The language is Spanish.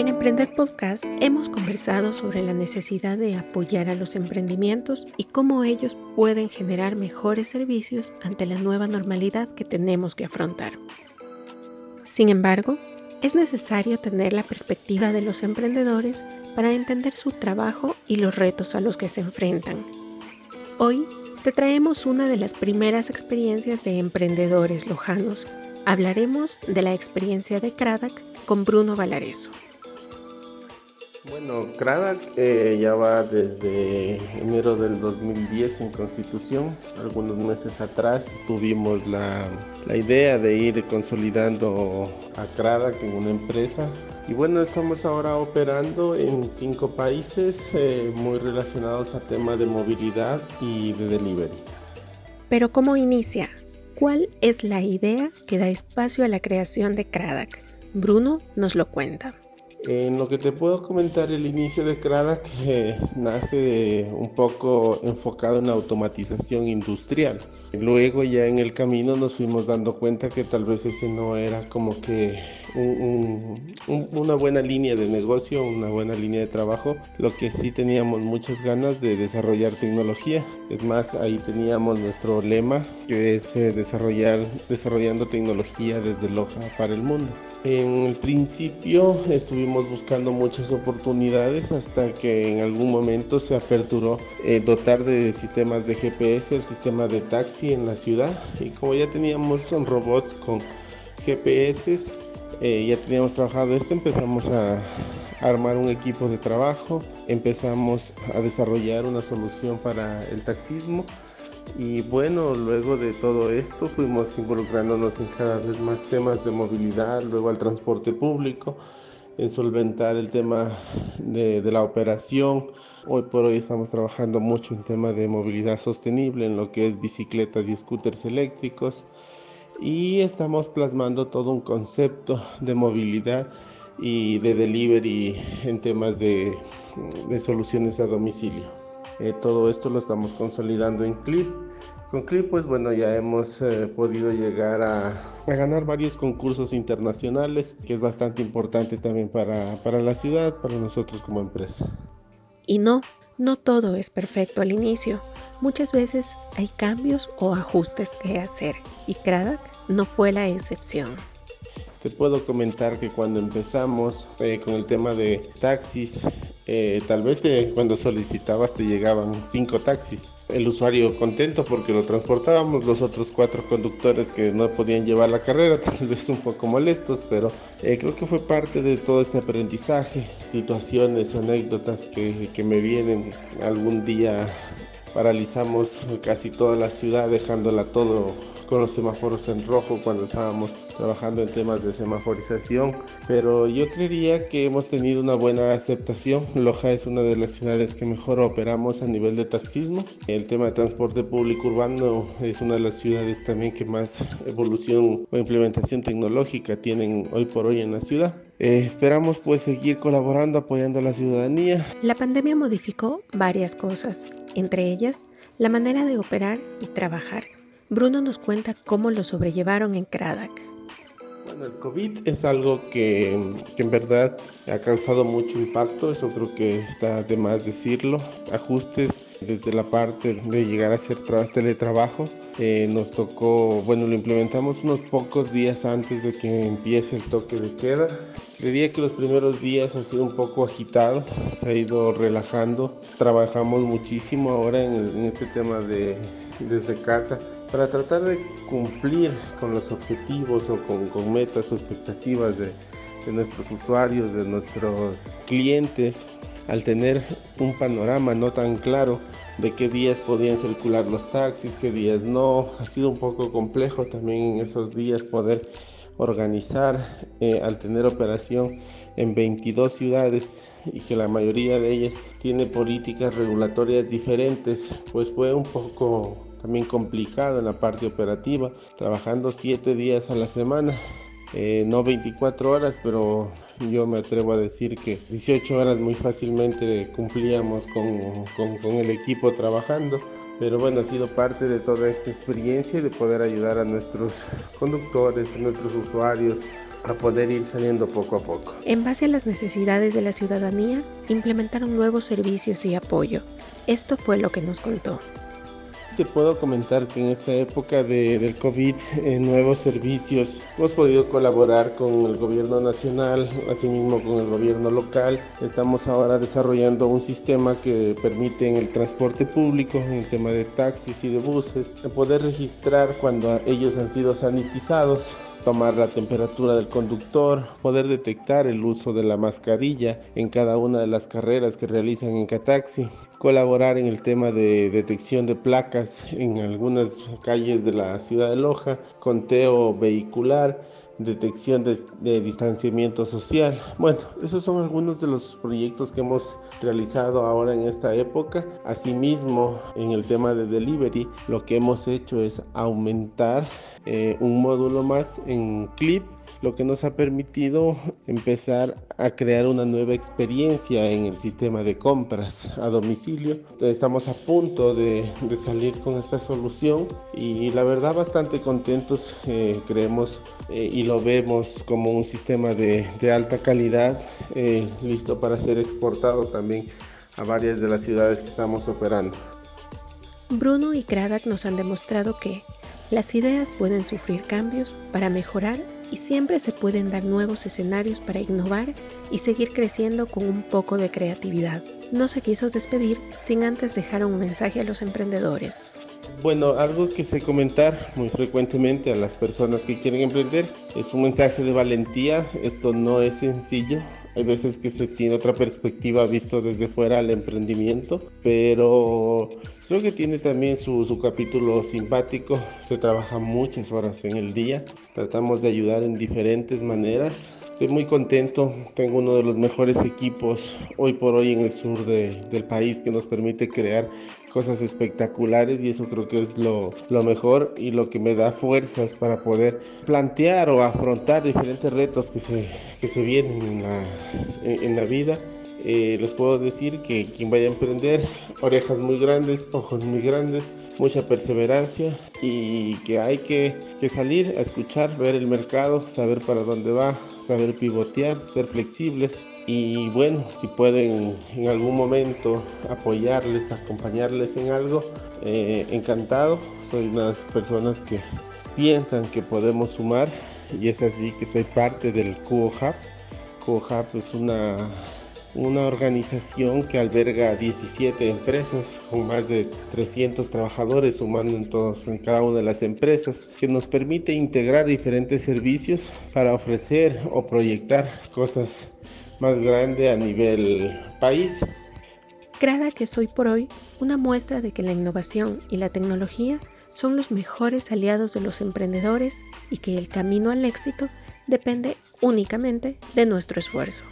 En Emprender Podcast hemos conversado sobre la necesidad de apoyar a los emprendimientos y cómo ellos pueden generar mejores servicios ante la nueva normalidad que tenemos que afrontar. Sin embargo, es necesario tener la perspectiva de los emprendedores para entender su trabajo y los retos a los que se enfrentan. Hoy te traemos una de las primeras experiencias de emprendedores lojanos. Hablaremos de la experiencia de Craddock con Bruno Valareso. Bueno, Craddock eh, ya va desde enero del 2010 en Constitución. Algunos meses atrás tuvimos la, idea de ir consolidando a Craddock en una empresa. Y bueno, estamos ahora operando en cinco países eh, muy relacionados a temas de movilidad y de delivery. Pero ¿cómo inicia? ¿Cuál es la idea que da espacio a la creación de Craddock? Bruno nos lo cuenta. En lo que te puedo comentar, el inicio de Crada que nace un poco enfocado en la automatización industrial. Luego ya en el camino nos fuimos dando cuenta que tal vez ese no era como que una buena línea de negocio, una buena línea de trabajo. Lo que sí teníamos muchas ganas de desarrollar tecnología. Es más, ahí teníamos nuestro lema que es eh, desarrollar, desarrollando tecnología desde Loja para el mundo. En el principio estuvimos buscando muchas oportunidades hasta que en algún momento se aperturó eh, dotar de sistemas de GPS el sistema de taxi en la ciudad. Y como ya teníamos robots con GPS, eh, ya teníamos trabajado esto, empezamos a armar un equipo de trabajo, empezamos a desarrollar una solución para el taxismo. Y bueno, luego de todo esto fuimos involucrándonos en cada vez más temas de movilidad, luego al transporte público, en solventar el tema de, la operación. Hoy por hoy estamos trabajando mucho en tema de movilidad sostenible, en lo que es bicicletas y scooters eléctricos. Y estamos plasmando todo un concepto de movilidad y de delivery en temas de soluciones a domicilio. Eh, todo esto lo estamos consolidando en Clip. Con Clip, pues bueno, ya hemos eh, podido llegar a, ganar varios concursos internacionales, que es bastante importante también para, para la ciudad, para nosotros como empresa. Y no, no todo es perfecto al inicio. Muchas veces hay cambios o ajustes que hacer y Craddock no fue la excepción. Te puedo comentar que cuando empezamos con el tema de taxis, eh, tal vez cuando solicitabas te llegaban cinco taxis. El usuario contento porque lo transportábamos, los otros cuatro conductores que no podían llevar la carrera, tal vez un poco molestos, pero eh, creo que fue parte de todo este aprendizaje, situaciones o anécdotas que, que me vienen algún día paralizamos casi toda la ciudad dejándola todo con los semáforos en rojo cuando estábamos trabajando en temas de semaforización, pero yo creería que hemos tenido una buena aceptación. Loja es una de las ciudades que mejor operamos a nivel de taxismo. El tema de transporte público urbano es una de las ciudades también que más evolución o implementación tecnológica tienen hoy por hoy en la ciudad. Eh, esperamos pues seguir colaborando, apoyando a la ciudadanía. La pandemia modificó varias cosas, entre ellas la manera de operar y trabajar. Bruno nos cuenta cómo lo sobrellevaron en Craddock. El COVID es algo que, en verdad ha causado mucho impacto, eso creo que está de más decirlo. Ajustes desde la parte de llegar a hacer teletrabajo. Eh, nos tocó, bueno, lo implementamos unos pocos días antes de que empiece el toque de queda. Creería que los primeros días ha sido un poco agitado, se ha ido relajando. Trabajamos muchísimo ahora en, en este tema de desde casa para tratar de cumplir con los objetivos o con, metas o expectativas de, nuestros usuarios, de nuestros clientes, al tener un panorama no tan claro de qué días podían circular los taxis, qué días no. Ha sido un poco complejo también en esos días poder organizar eh, al tener operación en 22 ciudades y que la mayoría de ellas tiene políticas regulatorias diferentes, pues fue un poco también complicado en la parte operativa, trabajando 7 días a la semana. Eh, no 24 horas, pero yo me atrevo a decir que 18 horas muy fácilmente cumplíamos con, con, el equipo trabajando. Pero bueno, ha sido parte de toda esta experiencia de poder ayudar a nuestros conductores, a nuestros usuarios, a poder ir saliendo poco a poco. En base a las necesidades de la ciudadanía, implementaron nuevos servicios y apoyo. Esto fue lo que nos contó te puedo comentar que en esta época de, del COVID, en nuevos servicios, hemos podido colaborar con el gobierno nacional, asimismo con el gobierno local. Estamos ahora desarrollando un sistema que permite en el transporte público, en el tema de taxis y de buses, poder registrar cuando ellos han sido sanitizados tomar la temperatura del conductor, poder detectar el uso de la mascarilla en cada una de las carreras que realizan en Cataxi, colaborar en el tema de detección de placas en algunas calles de la ciudad de Loja, conteo vehicular, detección de, distanciamiento social. Bueno, esos son algunos de los proyectos que hemos realizado ahora en esta época. Asimismo, en el tema de delivery, lo que hemos hecho es aumentar eh, un módulo más en Clip lo que nos ha permitido empezar a crear una nueva experiencia en el sistema de compras a domicilio. Estamos a punto de, salir con esta solución y la verdad bastante contentos, eh, creemos eh, y lo vemos como un sistema de, alta calidad, eh, listo para ser exportado también a varias de las ciudades que estamos operando. Bruno y Kradak nos han demostrado que las ideas pueden sufrir cambios para mejorar y siempre se pueden dar nuevos escenarios para innovar y seguir creciendo con un poco de creatividad. No se quiso despedir sin antes dejar un mensaje a los emprendedores. Bueno, algo que sé comentar muy frecuentemente a las personas que quieren emprender es un mensaje de valentía. Esto no es sencillo, hay veces que se tiene otra perspectiva visto desde fuera al emprendimiento, pero creo que tiene también su, su, capítulo simpático. Se trabaja muchas horas en el día. Tratamos de ayudar en diferentes maneras. Estoy muy contento. Tengo uno de los mejores equipos hoy por hoy en el sur de, del país que nos permite crear cosas espectaculares y eso creo que es lo, lo, mejor y lo que me da fuerzas para poder plantear o afrontar diferentes retos que se, que se vienen en la, en, la vida. Eh, les puedo decir que quien vaya a emprender, orejas muy grandes, ojos muy grandes, mucha perseverancia y que hay que, que salir a escuchar, ver el mercado, saber para dónde va, saber pivotear, ser flexibles y bueno, si pueden en algún momento apoyarles, acompañarles en algo, eh, encantado. Soy una de las personas que piensan que podemos sumar y es así que soy parte del Cubo Hub. Cubo Hub es una, una organización que alberga 17 empresas con más de 300 trabajadores sumando en, todos, en cada una de las empresas que nos permite integrar diferentes servicios para ofrecer o proyectar cosas más grande a nivel país. Grada que soy por hoy una muestra de que la innovación y la tecnología son los mejores aliados de los emprendedores y que el camino al éxito depende únicamente de nuestro esfuerzo.